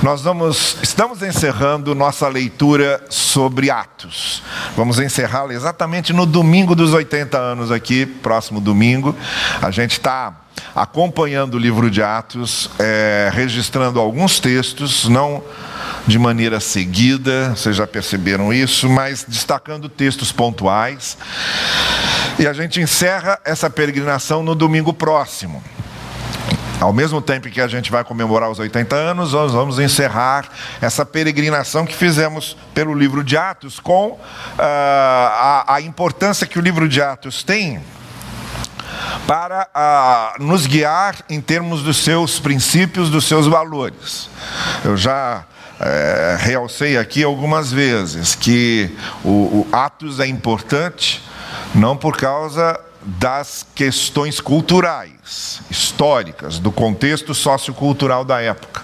Nós vamos, estamos encerrando nossa leitura sobre Atos. Vamos encerrá-la exatamente no domingo dos 80 anos aqui, próximo domingo. A gente está acompanhando o livro de Atos, é, registrando alguns textos, não de maneira seguida, vocês já perceberam isso, mas destacando textos pontuais. E a gente encerra essa peregrinação no domingo próximo. Ao mesmo tempo que a gente vai comemorar os 80 anos, nós vamos encerrar essa peregrinação que fizemos pelo livro de Atos, com uh, a, a importância que o livro de Atos tem para uh, nos guiar em termos dos seus princípios, dos seus valores. Eu já é, realcei aqui algumas vezes que o, o Atos é importante não por causa das questões culturais, históricas, do contexto sociocultural da época,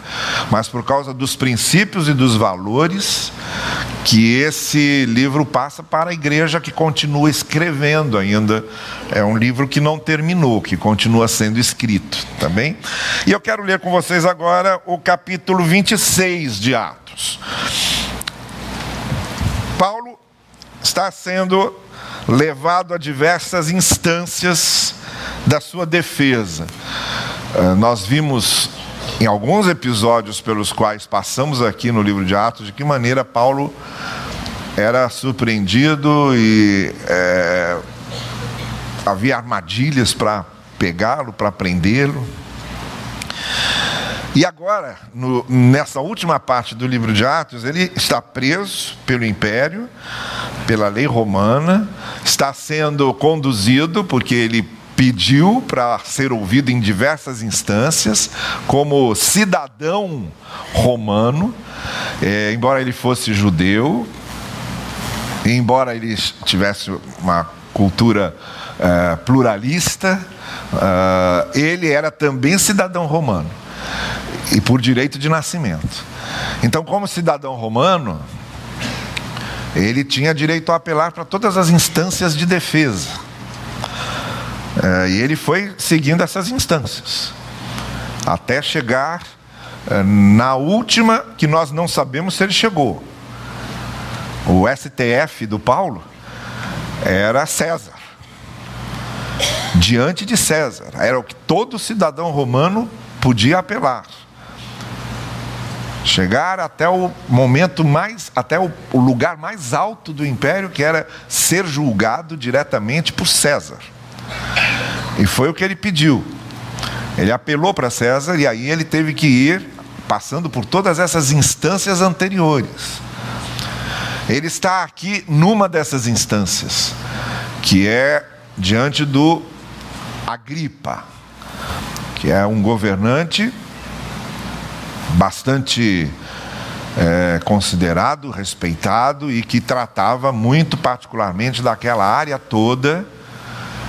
mas por causa dos princípios e dos valores que esse livro passa para a igreja que continua escrevendo ainda. É um livro que não terminou, que continua sendo escrito, tá bem? E eu quero ler com vocês agora o capítulo 26 de Atos. Paulo está sendo levado a diversas instâncias da sua defesa. Uh, nós vimos em alguns episódios pelos quais passamos aqui no livro de Atos de que maneira Paulo era surpreendido e é, havia armadilhas para pegá-lo, para prendê-lo. E agora, no, nessa última parte do livro de Atos, ele está preso pelo império, pela lei romana, está sendo conduzido, porque ele pediu para ser ouvido em diversas instâncias, como cidadão romano, é, embora ele fosse judeu, embora ele tivesse uma cultura é, pluralista, é, ele era também cidadão romano e por direito de nascimento. Então, como cidadão romano, ele tinha direito a apelar para todas as instâncias de defesa. É, e ele foi seguindo essas instâncias, até chegar é, na última, que nós não sabemos se ele chegou. O STF do Paulo era César. Diante de César, era o que todo cidadão romano podia apelar chegar até o momento mais, até o, lugar mais alto do império, que era ser julgado diretamente por César. E foi o que ele pediu. Ele apelou para César e aí ele teve que ir passando por todas essas instâncias anteriores. Ele está aqui numa dessas instâncias, que é diante do Agripa, que é um governante bastante é, considerado, respeitado e que tratava muito particularmente daquela área toda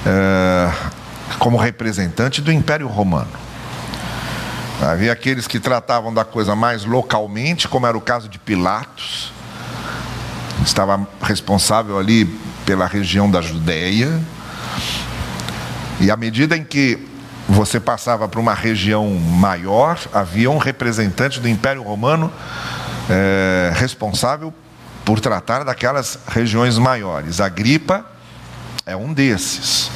é, como representante do Império Romano. Havia aqueles que tratavam da coisa mais localmente, como era o caso de Pilatos, estava responsável ali pela região da Judéia. E à medida em que você passava para uma região maior, havia um representante do Império Romano é, responsável por tratar daquelas regiões maiores. A gripa é um desses.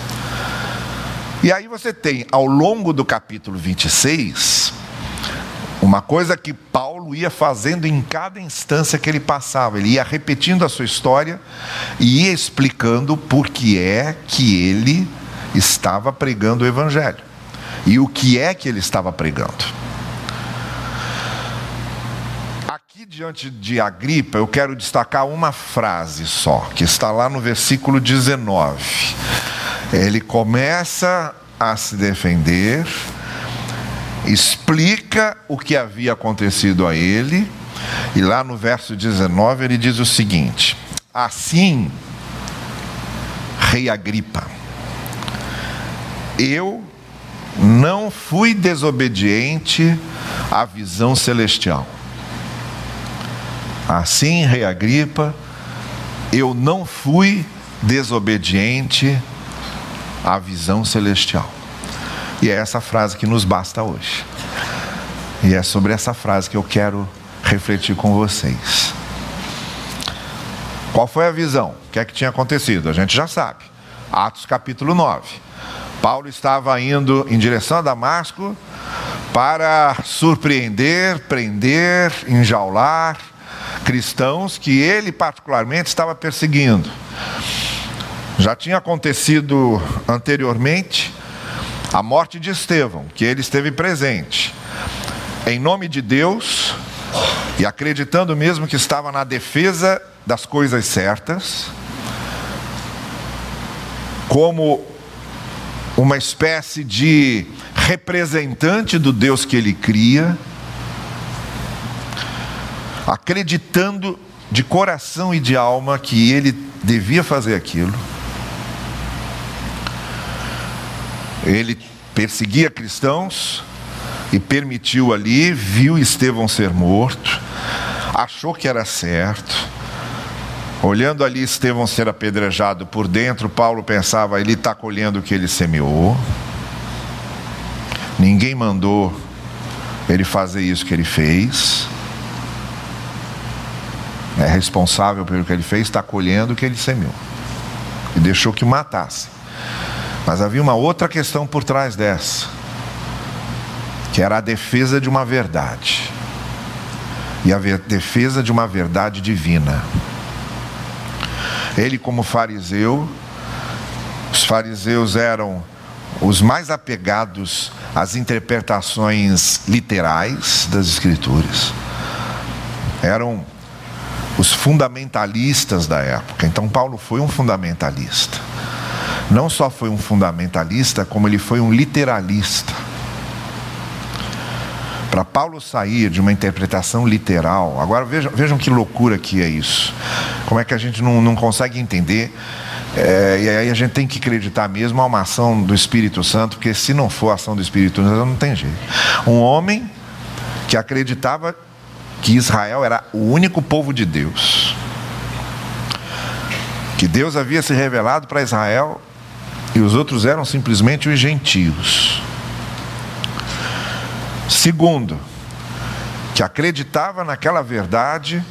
E aí você tem, ao longo do capítulo 26, uma coisa que Paulo ia fazendo em cada instância que ele passava. Ele ia repetindo a sua história e ia explicando por que é que ele estava pregando o Evangelho e o que é que ele estava pregando. Aqui diante de Agripa, eu quero destacar uma frase só, que está lá no versículo 19. Ele começa a se defender, explica o que havia acontecido a ele, e lá no verso 19 ele diz o seguinte: Assim, Rei Agripa, eu não fui desobediente à visão celestial. Assim, Rei Agripa, eu não fui desobediente à visão celestial. E é essa frase que nos basta hoje. E é sobre essa frase que eu quero refletir com vocês. Qual foi a visão? O que é que tinha acontecido? A gente já sabe. Atos capítulo 9. Paulo estava indo em direção a Damasco para surpreender, prender, enjaular cristãos que ele particularmente estava perseguindo. Já tinha acontecido anteriormente a morte de Estevão, que ele esteve presente. Em nome de Deus e acreditando mesmo que estava na defesa das coisas certas, como uma espécie de representante do Deus que ele cria, acreditando de coração e de alma que ele devia fazer aquilo. Ele perseguia cristãos e permitiu ali, viu Estevão ser morto, achou que era certo. Olhando ali Estevão ser apedrejado por dentro, Paulo pensava: ele está colhendo o que ele semeou. Ninguém mandou ele fazer isso que ele fez. É responsável pelo que ele fez, está colhendo o que ele semeou. E deixou que matasse. Mas havia uma outra questão por trás dessa, que era a defesa de uma verdade. E a defesa de uma verdade divina. Ele, como fariseu, os fariseus eram os mais apegados às interpretações literais das Escrituras. Eram os fundamentalistas da época. Então, Paulo foi um fundamentalista. Não só foi um fundamentalista, como ele foi um literalista. Para Paulo sair de uma interpretação literal, agora vejam, vejam que loucura que é isso. Como é que a gente não, não consegue entender? É, e aí a gente tem que acreditar mesmo a uma ação do Espírito Santo, porque se não for a ação do Espírito Santo, não tem jeito. Um homem que acreditava que Israel era o único povo de Deus, que Deus havia se revelado para Israel e os outros eram simplesmente os gentios. Segundo, que acreditava naquela verdade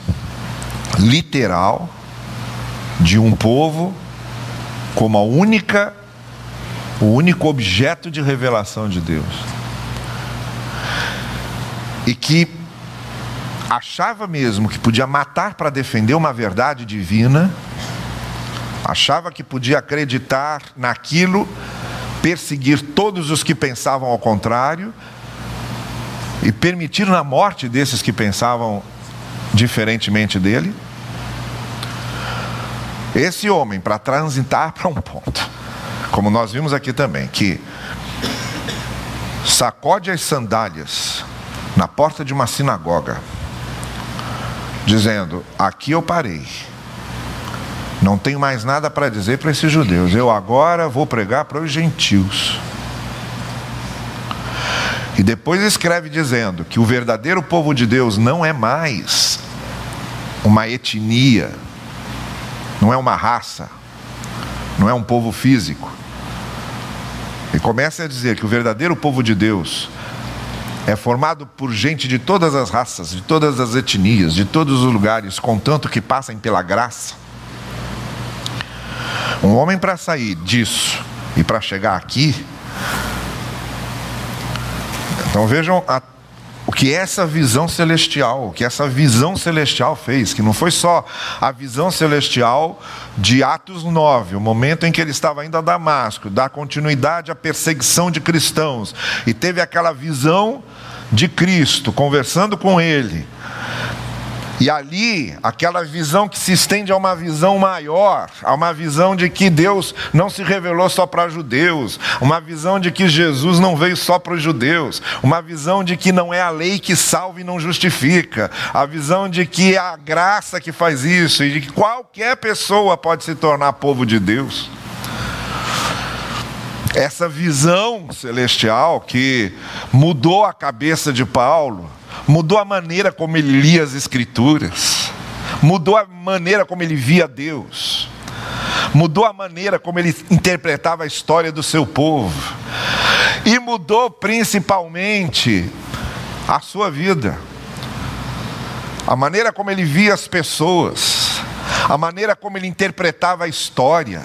literal de um povo como a única o único objeto de revelação de Deus. E que achava mesmo que podia matar para defender uma verdade divina, achava que podia acreditar naquilo, perseguir todos os que pensavam ao contrário, e permitir na morte desses que pensavam diferentemente dele. Esse homem, para transitar para um ponto, como nós vimos aqui também, que sacode as sandálias na porta de uma sinagoga, dizendo: Aqui eu parei, não tenho mais nada para dizer para esses judeus, eu agora vou pregar para os gentios. E depois escreve dizendo que o verdadeiro povo de Deus não é mais uma etnia, não é uma raça, não é um povo físico. E começa a dizer que o verdadeiro povo de Deus é formado por gente de todas as raças, de todas as etnias, de todos os lugares, contanto que passem pela graça. Um homem para sair disso e para chegar aqui, então vejam a, o que essa visão celestial, o que essa visão celestial fez, que não foi só a visão celestial de Atos 9, o momento em que ele estava indo a Damasco, dar continuidade à perseguição de cristãos, e teve aquela visão de Cristo conversando com ele e ali, aquela visão que se estende a uma visão maior, a uma visão de que Deus não se revelou só para judeus, uma visão de que Jesus não veio só para os judeus, uma visão de que não é a lei que salva e não justifica, a visão de que é a graça que faz isso e de que qualquer pessoa pode se tornar povo de Deus. Essa visão celestial que mudou a cabeça de Paulo, mudou a maneira como ele lia as Escrituras, mudou a maneira como ele via Deus, mudou a maneira como ele interpretava a história do seu povo, e mudou principalmente a sua vida. a maneira como ele via as pessoas, a maneira como ele interpretava a história,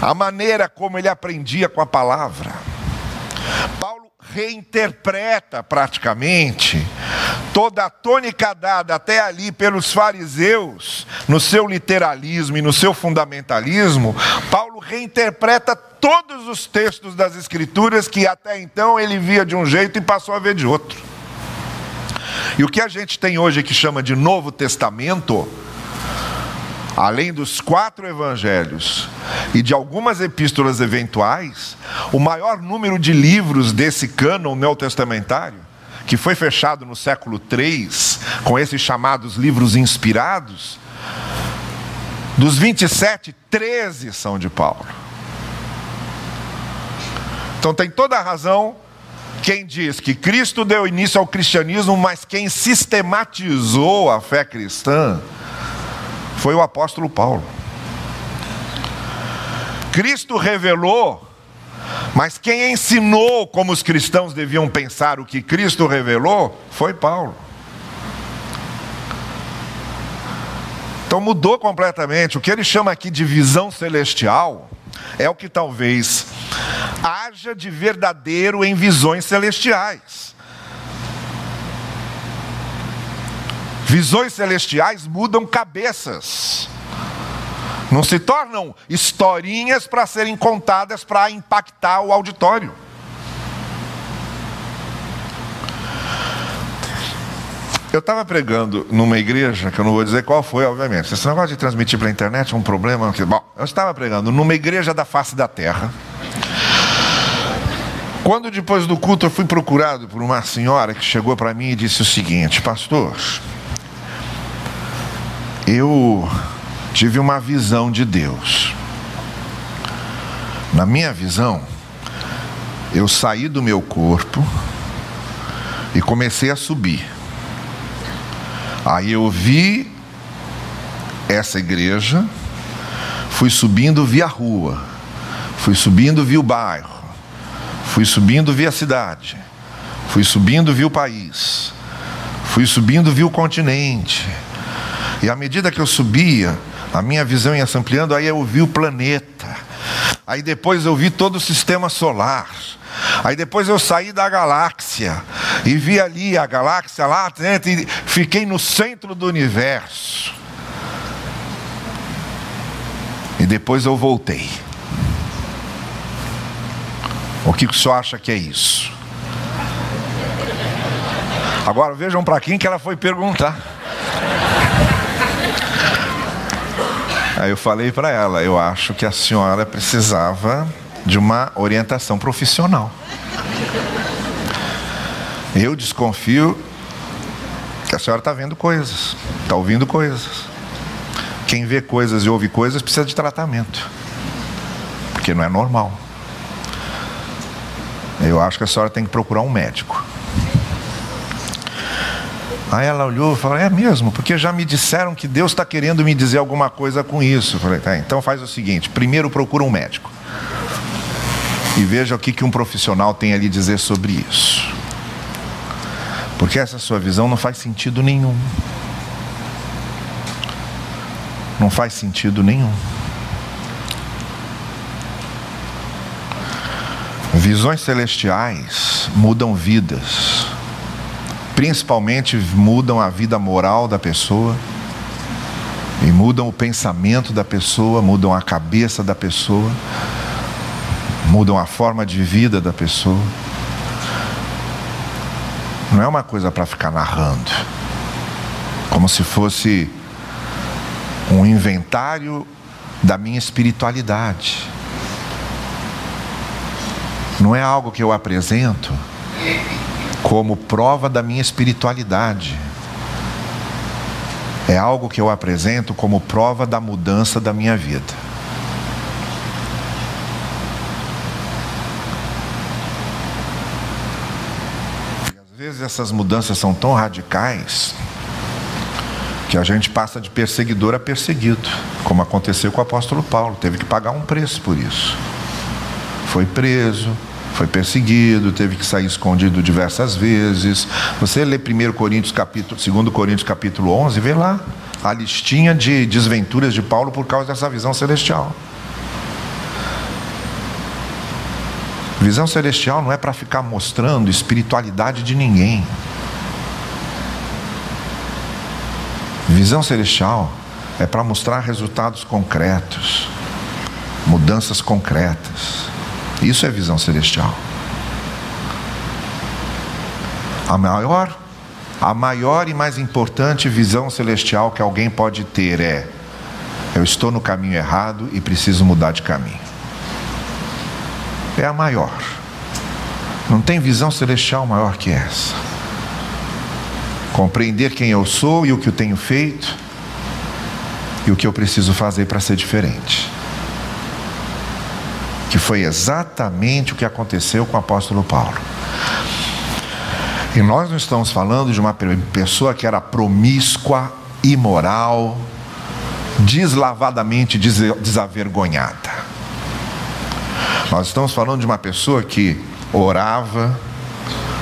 a maneira como ele aprendia com a palavra. Reinterpreta praticamente toda a tônica dada até ali pelos fariseus, no seu literalismo e no seu fundamentalismo, Paulo reinterpreta todos os textos das Escrituras que até então ele via de um jeito e passou a ver de outro. E o que a gente tem hoje que chama de Novo Testamento, além dos quatro evangelhos e de algumas epístolas eventuais, o maior número de livros desse cânon neotestamentário, que foi fechado no século III, com esses chamados livros inspirados, dos 27, 13 são de Paulo. Então tem toda a razão quem diz que Cristo deu início ao cristianismo, mas quem sistematizou a fé cristã foi o apóstolo Paulo. Cristo revelou, mas quem ensinou como os cristãos deviam pensar o que Cristo revelou foi Paulo. Então mudou completamente. O que ele chama aqui de visão celestial é o que talvez haja de verdadeiro em visões celestiais. Visões celestiais mudam cabeças. Não se tornam historinhas para serem contadas para impactar o auditório. Eu estava pregando numa igreja, que eu não vou dizer qual foi, obviamente. Esse negócio de transmitir pela internet é um problema. Bom, eu estava pregando numa igreja da face da terra. Quando depois do culto eu fui procurado por uma senhora que chegou para mim e disse o seguinte: Pastor, eu tive uma visão de Deus. Na minha visão, eu saí do meu corpo e comecei a subir. Aí eu vi essa igreja, fui subindo via rua, fui subindo via o bairro, fui subindo via cidade, fui subindo via o país, fui subindo via o continente. E à medida que eu subia, a minha visão ia se ampliando, aí eu vi o planeta. Aí depois eu vi todo o sistema solar. Aí depois eu saí da galáxia e vi ali a galáxia lá dentro e fiquei no centro do universo. E depois eu voltei. O que o senhor acha que é isso? Agora vejam para quem que ela foi perguntar. Aí eu falei para ela, eu acho que a senhora precisava de uma orientação profissional. Eu desconfio que a senhora está vendo coisas, está ouvindo coisas. Quem vê coisas e ouve coisas precisa de tratamento, porque não é normal. Eu acho que a senhora tem que procurar um médico. Aí ela olhou e falou: É mesmo, porque já me disseram que Deus está querendo me dizer alguma coisa com isso. Eu falei: Tá, então faz o seguinte: primeiro procura um médico e veja o que, que um profissional tem ali dizer sobre isso. Porque essa sua visão não faz sentido nenhum. Não faz sentido nenhum. Visões celestiais mudam vidas, principalmente mudam a vida moral da pessoa, e mudam o pensamento da pessoa, mudam a cabeça da pessoa, mudam a forma de vida da pessoa. Não é uma coisa para ficar narrando, como se fosse um inventário da minha espiritualidade. Não é algo que eu apresento como prova da minha espiritualidade. É algo que eu apresento como prova da mudança da minha vida. E às vezes essas mudanças são tão radicais que a gente passa de perseguidor a perseguido, como aconteceu com o apóstolo Paulo, teve que pagar um preço por isso. Foi preso, foi perseguido, teve que sair escondido diversas vezes. Você lê 1 Coríntios capítulo, 2 Coríntios capítulo 11, vê lá a listinha de desventuras de Paulo por causa dessa visão celestial. Visão celestial não é para ficar mostrando espiritualidade de ninguém. Visão celestial é para mostrar resultados concretos, mudanças concretas. Isso é visão celestial. A maior, a maior e mais importante visão celestial que alguém pode ter é: eu estou no caminho errado e preciso mudar de caminho. É a maior. Não tem visão celestial maior que essa. Compreender quem eu sou e o que eu tenho feito e o que eu preciso fazer para ser diferente. Que foi exatamente o que aconteceu com o apóstolo Paulo. E nós não estamos falando de uma pessoa que era promíscua, imoral, deslavadamente desavergonhada. Nós estamos falando de uma pessoa que orava,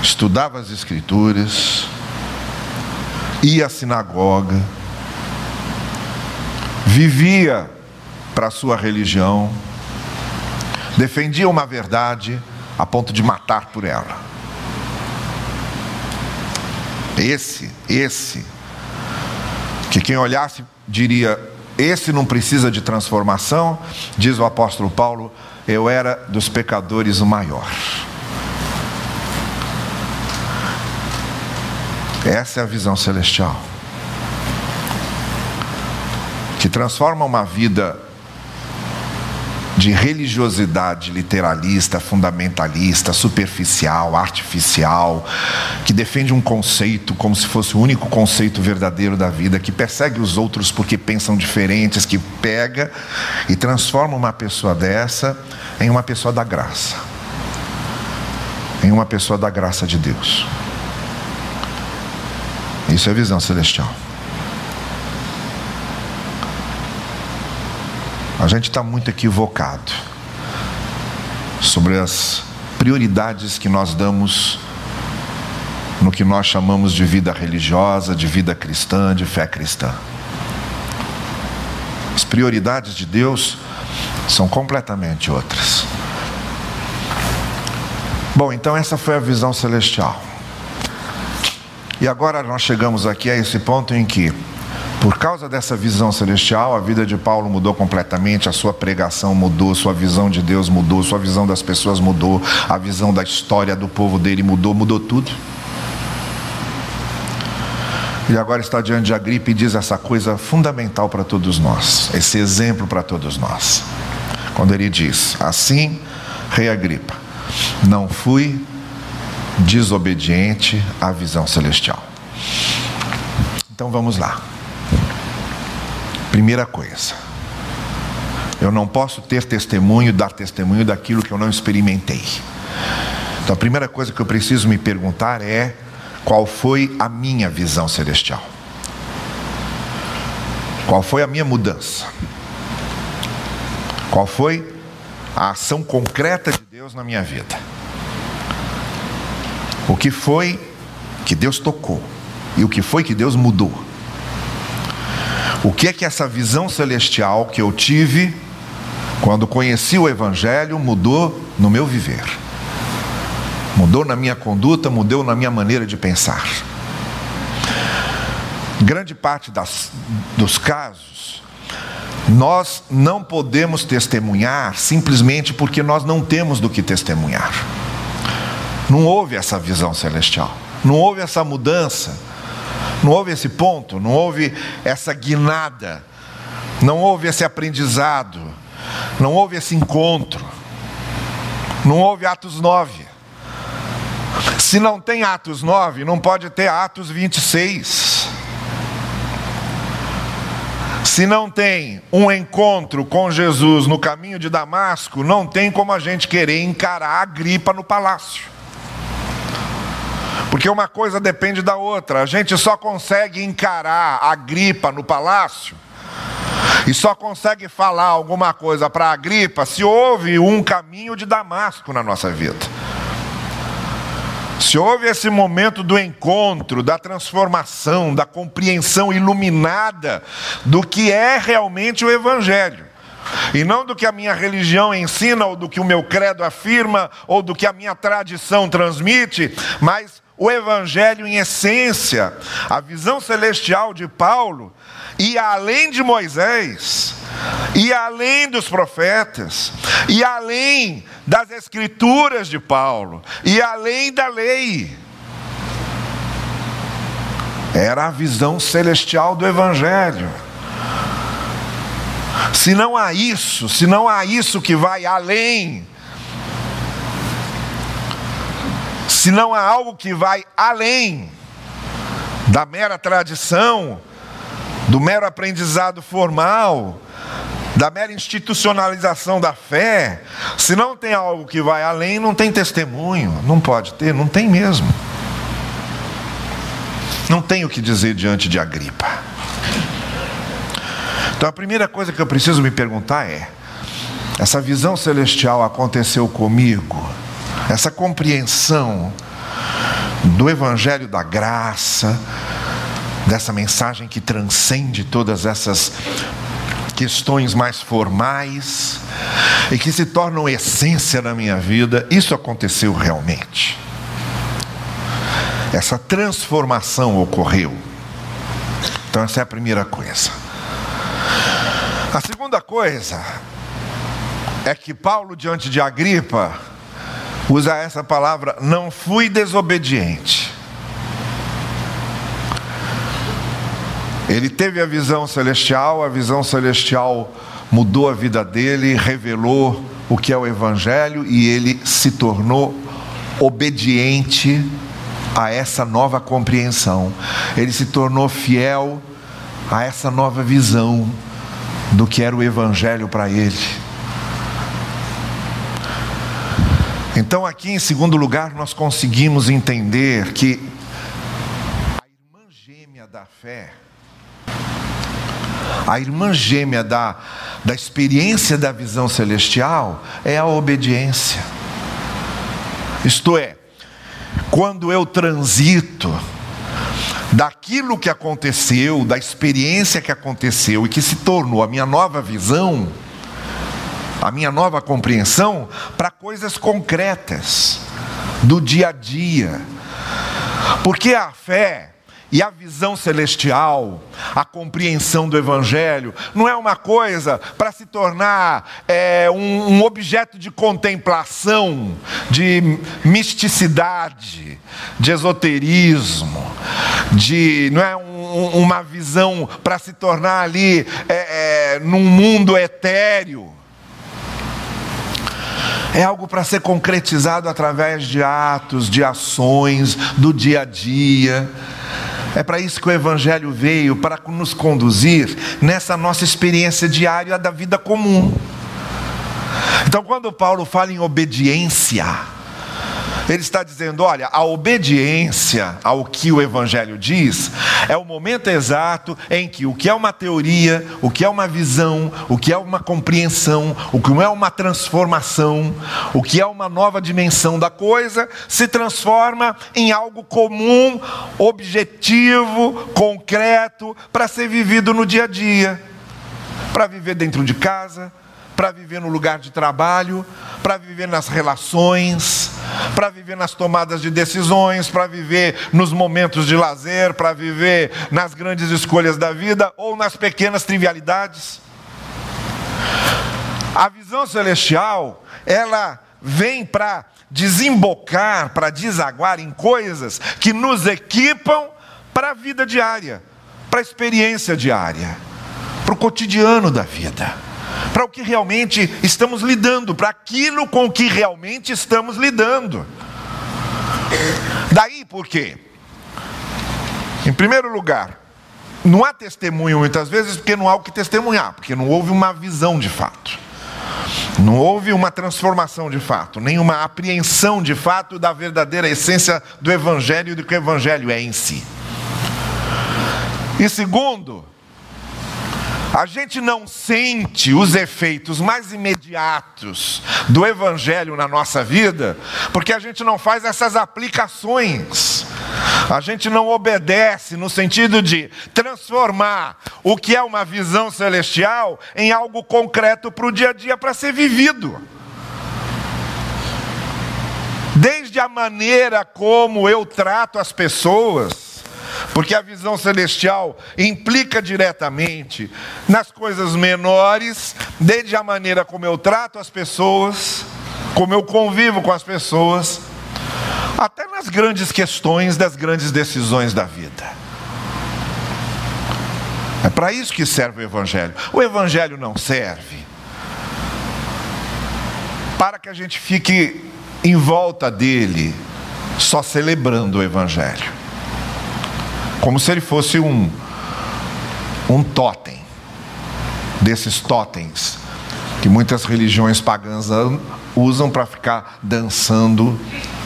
estudava as Escrituras, ia à sinagoga, vivia para a sua religião, defendia uma verdade a ponto de matar por ela. Esse, esse, que quem olhasse diria: esse não precisa de transformação, diz o apóstolo Paulo, eu era dos pecadores o maior. Essa é a visão celestial que transforma uma vida de religiosidade literalista, fundamentalista, superficial, artificial, que defende um conceito como se fosse o único conceito verdadeiro da vida, que persegue os outros porque pensam diferentes, que pega e transforma uma pessoa dessa em uma pessoa da graça. Em uma pessoa da graça de Deus. Isso é visão celestial. A gente está muito equivocado sobre as prioridades que nós damos no que nós chamamos de vida religiosa, de vida cristã, de fé cristã. As prioridades de Deus são completamente outras. Bom, então essa foi a visão celestial. E agora nós chegamos aqui a esse ponto em que por causa dessa visão celestial, a vida de Paulo mudou completamente, a sua pregação mudou, sua visão de Deus mudou, sua visão das pessoas mudou, a visão da história do povo dele mudou, mudou tudo. E agora está diante de Agripa e diz essa coisa fundamental para todos nós, esse exemplo para todos nós. Quando ele diz: Assim, Rei Agripa, não fui desobediente à visão celestial. Então vamos lá. Primeira coisa, eu não posso ter testemunho, dar testemunho daquilo que eu não experimentei. Então a primeira coisa que eu preciso me perguntar é qual foi a minha visão celestial? Qual foi a minha mudança? Qual foi a ação concreta de Deus na minha vida? O que foi que Deus tocou? E o que foi que Deus mudou? O que é que essa visão celestial que eu tive quando conheci o Evangelho mudou no meu viver? Mudou na minha conduta, mudou na minha maneira de pensar. Grande parte das, dos casos, nós não podemos testemunhar simplesmente porque nós não temos do que testemunhar. Não houve essa visão celestial, não houve essa mudança não houve esse ponto, não houve essa guinada, não houve esse aprendizado, não houve esse encontro, não houve Atos 9. Se não tem Atos 9, não pode ter Atos 26. Se não tem um encontro com Jesus no caminho de Damasco, não tem como a gente querer encarar a gripa no palácio. Porque uma coisa depende da outra. A gente só consegue encarar a gripa no palácio e só consegue falar alguma coisa para a gripa se houve um caminho de Damasco na nossa vida. se houve esse momento do encontro, da transformação, da compreensão iluminada do que é realmente o Evangelho. E não do que a minha religião ensina, ou do que o meu credo afirma, ou do que a minha tradição transmite, mas o Evangelho em essência, a visão celestial de Paulo, e além de Moisés, e além dos profetas, e além das escrituras de Paulo, e além da lei. Era a visão celestial do Evangelho. Se não há isso, se não há isso que vai além, se não há algo que vai além da mera tradição, do mero aprendizado formal, da mera institucionalização da fé, se não tem algo que vai além, não tem testemunho, não pode ter, não tem mesmo. Não tem o que dizer diante de Agripa. Então a primeira coisa que eu preciso me perguntar é: essa visão celestial aconteceu comigo? Essa compreensão do Evangelho da graça, dessa mensagem que transcende todas essas questões mais formais e que se tornam essência na minha vida, isso aconteceu realmente. Essa transformação ocorreu. Então, essa é a primeira coisa. A segunda coisa é que Paulo, diante de Agripa, usa essa palavra: não fui desobediente. Ele teve a visão celestial, a visão celestial mudou a vida dele, revelou o que é o Evangelho e ele se tornou obediente a essa nova compreensão. Ele se tornou fiel a essa nova visão do que era o Evangelho para ele. Então, aqui em segundo lugar, nós conseguimos entender que a irmã gêmea da fé, a irmã gêmea da, da experiência da visão celestial é a obediência. Isto é, quando eu transito daquilo que aconteceu, da experiência que aconteceu e que se tornou a minha nova visão, a minha nova compreensão, para coisas concretas, do dia a dia. Porque a fé e a visão celestial, a compreensão do Evangelho, não é uma coisa para se tornar é, um, um, objeto de contemplação, de misticidade, de esoterismo, de não é um, uma visão para se tornar ali é, é, num mundo etéreo. É algo para ser concretizado através de atos, de ações, do dia a dia. É para isso que o Evangelho veio para nos conduzir nessa nossa experiência diária da vida comum. Então, quando Paulo fala em obediência, ele está dizendo: olha, a obediência ao que o Evangelho diz é o momento exato em que o que é uma teoria, o que é uma visão, o que é uma compreensão, o que é uma transformação, o que é uma nova dimensão da coisa, se transforma em algo comum, objetivo, concreto, para ser vivido no dia a dia, para viver dentro de casa, para viver no lugar de trabalho, para viver nas relações, para viver nas tomadas de decisões, para viver nos momentos de lazer, para viver nas grandes escolhas da vida ou nas pequenas trivialidades. A visão celestial, ela vem para desembocar, para desaguar em coisas que nos equipam para a vida diária, para a experiência diária, para o cotidiano da vida para o que realmente estamos lidando, para aquilo com que realmente estamos lidando. Daí por quê? Em primeiro lugar, não há testemunho muitas vezes porque não há o que testemunhar, porque não houve uma visão de fato. Não houve uma transformação de fato, nem uma apreensão de fato da verdadeira essência do Evangelho e do que o Evangelho é em si. E segundo, A gente não sente os efeitos mais imediatos do Evangelho na nossa vida, porque a gente não faz essas aplicações. A gente não obedece no sentido de transformar o que é uma visão celestial em algo concreto para o dia a dia para ser vivido. Desde a maneira como eu trato as pessoas, porque a visão celestial implica diretamente nas coisas menores, desde a maneira como eu trato as pessoas, como eu convivo com as pessoas, até nas grandes questões das grandes decisões da vida. É para isso que serve o Evangelho. O Evangelho não serve para que a gente fique em volta dele só celebrando o Evangelho como se ele fosse um, um totem, desses totens que muitas religiões pagãs usam para ficar dançando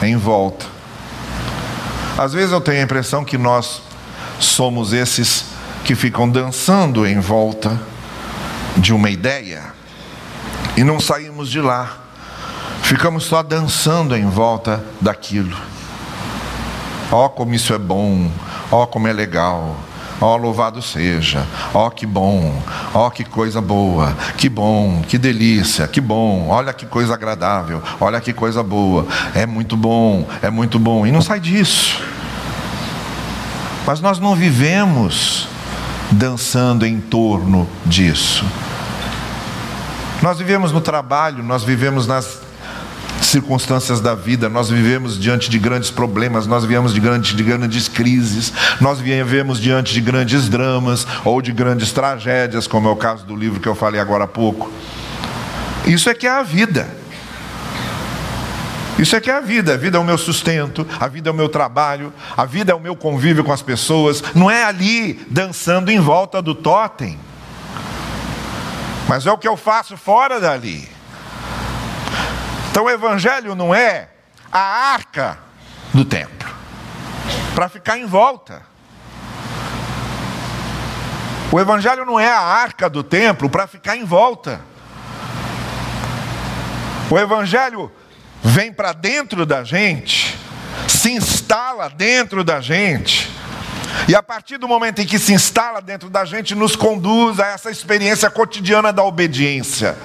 em volta. Às vezes eu tenho a impressão que nós somos esses que ficam dançando em volta de uma ideia e não saímos de lá. Ficamos só dançando em volta daquilo. Ó, oh, como isso é bom, Ó, oh, como é legal. Ó, oh, louvado seja. Ó, oh, que bom. Ó, oh, que coisa boa. Que bom. Que delícia. Que bom. Olha que coisa agradável. Olha que coisa boa. É muito bom. É muito bom. E não sai disso. Mas nós não vivemos dançando em torno disso. Nós vivemos no trabalho, nós vivemos nas circunstâncias da vida, nós vivemos diante de grandes problemas, nós vivemos de grandes, de grandes crises, nós vivemos diante de grandes dramas ou de grandes tragédias, como é o caso do livro que eu falei agora há pouco. Isso é que é a vida. Isso é que é a vida. A vida é o meu sustento, a vida é o meu trabalho, a vida é o meu convívio com as pessoas. Não é ali dançando em volta do totem. Mas é o que eu faço fora dali. Então o evangelho não é a arca do templo para ficar em volta. O evangelho não é a arca do templo para ficar em volta. O evangelho vem para dentro da gente, se instala dentro da gente. E a partir do momento em que se instala dentro da gente, nos conduz a essa experiência cotidiana da obediência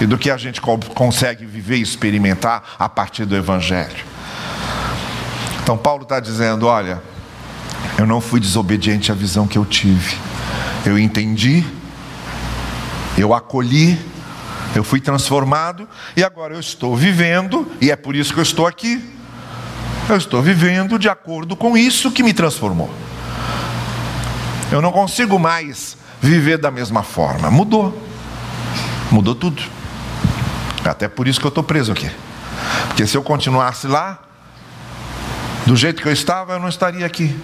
e do que a gente consegue viver e experimentar a partir do Evangelho. Então, Paulo está dizendo: olha, eu não fui desobediente à visão que eu tive, eu entendi, eu acolhi, eu fui transformado e agora eu estou vivendo, e é por isso que eu estou aqui. Eu estou vivendo de acordo com isso que me transformou. Eu não consigo mais viver da mesma forma. Mudou. Mudou tudo. Até por isso que eu estou preso aqui. Porque se eu continuasse lá, do jeito que eu estava, eu não estaria aqui.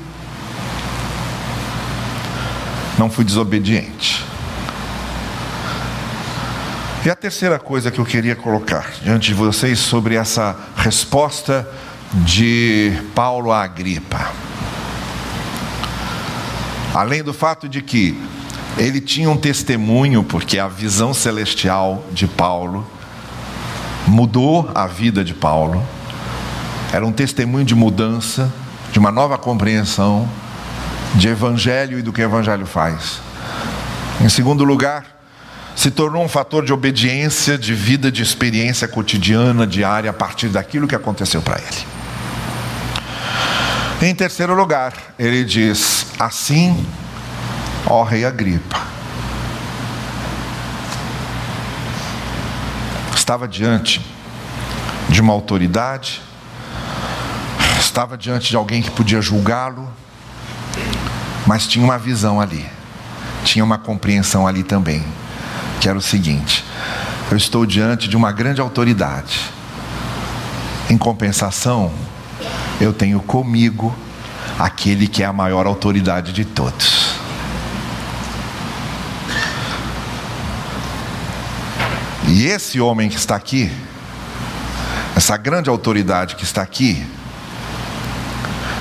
Não fui desobediente. E a terceira coisa que eu queria colocar diante de vocês sobre essa resposta de Paulo a Agripa. Além do fato de que ele tinha um testemunho, porque a visão celestial de Paulo mudou a vida de Paulo. Era um testemunho de mudança, de uma nova compreensão de evangelho e do que o evangelho faz. Em segundo lugar, se tornou um fator de obediência, de vida, de experiência cotidiana, diária, a partir daquilo que aconteceu para ele. Em terceiro lugar, ele diz: Assim, ó Rei Agripa, estava diante de uma autoridade, estava diante de alguém que podia julgá-lo, mas tinha uma visão ali, tinha uma compreensão ali também, que era o seguinte: eu estou diante de uma grande autoridade, em compensação, eu tenho comigo aquele que é a maior autoridade de todos. E esse homem que está aqui, essa grande autoridade que está aqui,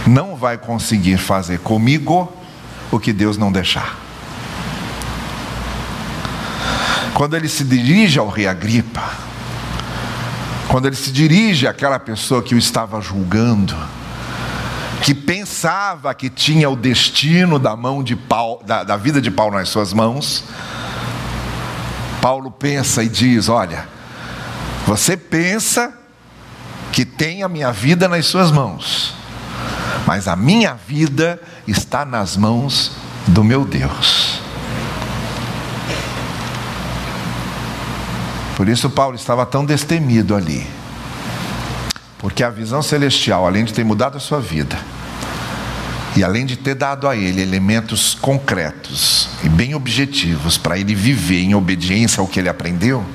não vai conseguir fazer comigo o que Deus não deixar. quando ele se dirige ao rei Agripa, quando ele se dirige àquela pessoa que o estava julgando, que pensava que tinha o destino da mão de Paulo, da, da vida de Paulo nas suas mãos, Paulo pensa e diz: Olha, você pensa que tem a minha vida nas suas mãos, mas a minha vida está nas mãos do meu Deus. Por isso Paulo estava tão destemido ali. Porque a visão celestial, além de ter mudado a sua vida, e além de ter dado a ele elementos concretos e bem objetivos para ele viver em obediência ao que ele aprendeu,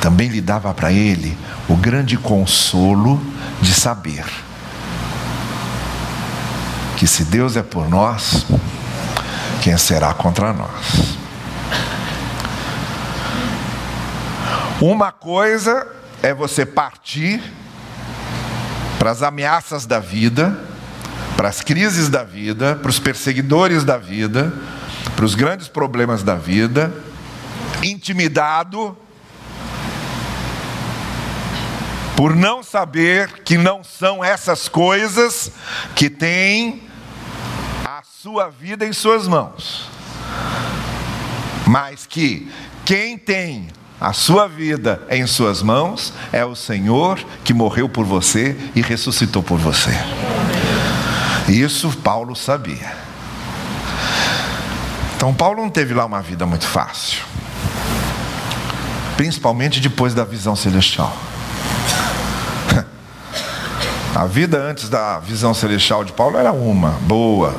também lhe dava para ele o grande consolo de saber que se Deus é por nós, quem será contra nós? Uma coisa é você partir para as ameaças da vida, para as crises da vida, para os perseguidores da vida, para os grandes problemas da vida, intimidado por não saber que não são essas coisas que têm a sua vida em suas mãos, mas que quem tem a sua vida em suas mãos é o Senhor que morreu por você e ressuscitou por você. Isso Paulo sabia. Então, Paulo não teve lá uma vida muito fácil, principalmente depois da visão celestial. A vida antes da visão celestial de Paulo era uma, boa,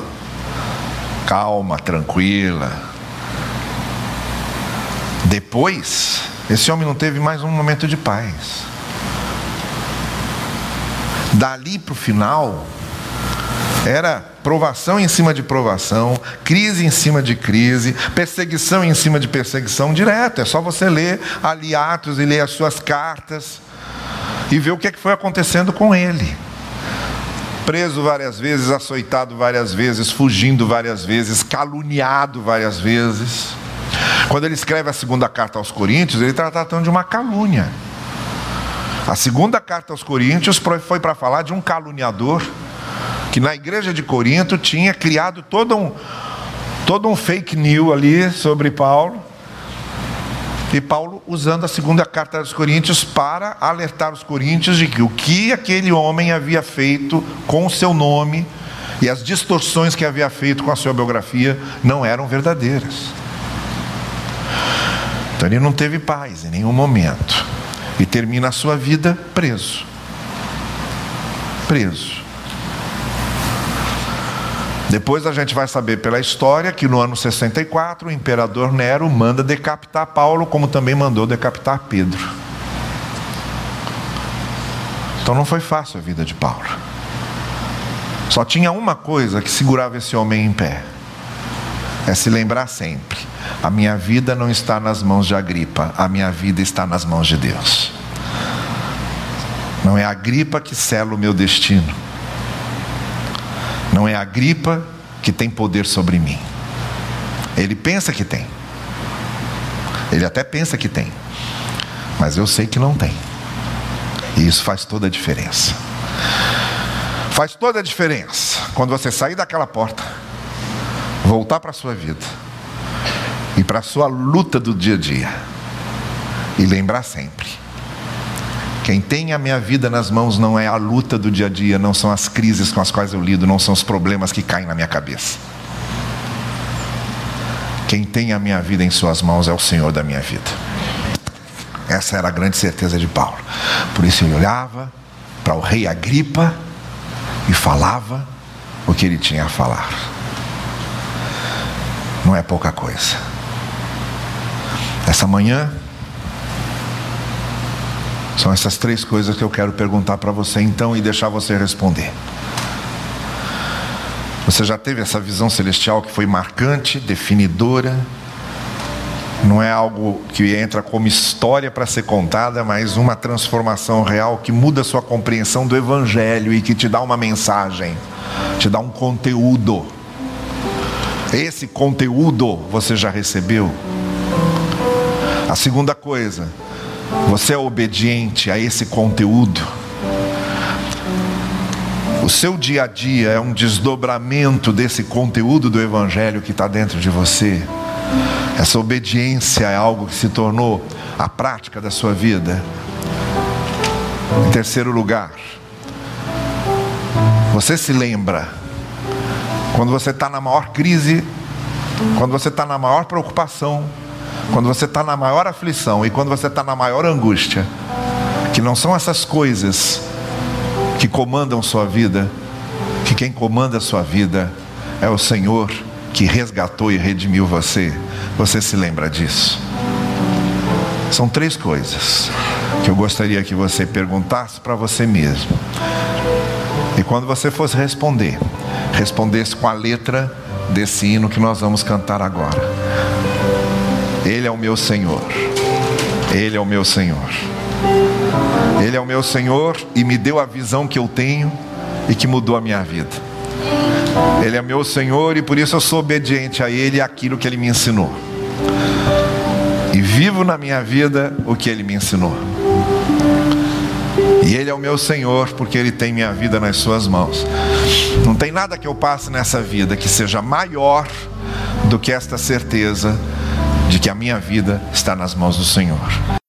calma, tranquila, depois, esse homem não teve mais um momento de paz. Dali para o final, era provação em cima de provação, crise em cima de crise, perseguição em cima de perseguição direto. É só você ler ali Atos e ler as suas cartas e ver o que, é que foi acontecendo com ele. Preso várias vezes, açoitado várias vezes, fugindo várias vezes, caluniado várias vezes. Quando ele escreve a segunda carta aos Coríntios, ele está tratando de uma calúnia. A segunda carta aos Coríntios foi para falar de um caluniador que na igreja de Corinto tinha criado todo um, todo um fake news ali sobre Paulo. E Paulo usando a segunda carta aos Coríntios para alertar os coríntios de que o que aquele homem havia feito com o seu nome e as distorções que havia feito com a sua biografia não eram verdadeiras. Então ele não teve paz em nenhum momento. E termina a sua vida preso. Preso. Depois a gente vai saber pela história que no ano 64 o imperador Nero manda decapitar Paulo, como também mandou decapitar Pedro. Então não foi fácil a vida de Paulo. Só tinha uma coisa que segurava esse homem em pé: é se lembrar sempre a minha vida não está nas mãos de Agripa, a minha vida está nas mãos de Deus. Não é a Agripa que sela o meu destino. Não é a Agripa que tem poder sobre mim. Ele pensa que tem. Ele até pensa que tem. Mas eu sei que não tem. E isso faz toda a diferença. Faz toda a diferença quando você sair daquela porta, voltar para a sua vida e para a sua luta do dia a dia. E lembrar sempre: quem tem a minha vida nas mãos não é a luta do dia a dia, não são as crises com as quais eu lido, não são os problemas que caem na minha cabeça. Quem tem a minha vida em Suas mãos é o Senhor da minha vida. Essa era a grande certeza de Paulo. Por isso ele olhava para o rei Agripa e falava o que ele tinha a falar. Não é pouca coisa. Essa manhã, são essas três coisas que eu quero perguntar para você então e deixar você responder. Você já teve essa visão celestial que foi marcante, definidora? Não é algo que entra como história para ser contada, mas uma transformação real que muda sua compreensão do Evangelho e que te dá uma mensagem, te dá um conteúdo. Esse conteúdo você já recebeu? A segunda coisa, você é obediente a esse conteúdo. O seu dia a dia é um desdobramento desse conteúdo do Evangelho que está dentro de você. Essa obediência é algo que se tornou a prática da sua vida. Em terceiro lugar, você se lembra quando você está na maior crise, quando você está na maior preocupação, quando você está na maior aflição e quando você está na maior angústia, que não são essas coisas que comandam sua vida, que quem comanda sua vida é o Senhor que resgatou e redimiu você. Você se lembra disso? São três coisas que eu gostaria que você perguntasse para você mesmo. E quando você fosse responder, respondesse com a letra desse hino que nós vamos cantar agora. Ele é o meu Senhor. Ele é o meu Senhor. Ele é o meu Senhor e me deu a visão que eu tenho e que mudou a minha vida. Ele é meu Senhor e por isso eu sou obediente a Ele e aquilo que Ele me ensinou. E vivo na minha vida o que Ele me ensinou. E Ele é o meu Senhor porque Ele tem minha vida nas Suas mãos. Não tem nada que eu passe nessa vida que seja maior do que esta certeza de que a minha vida está nas mãos do Senhor.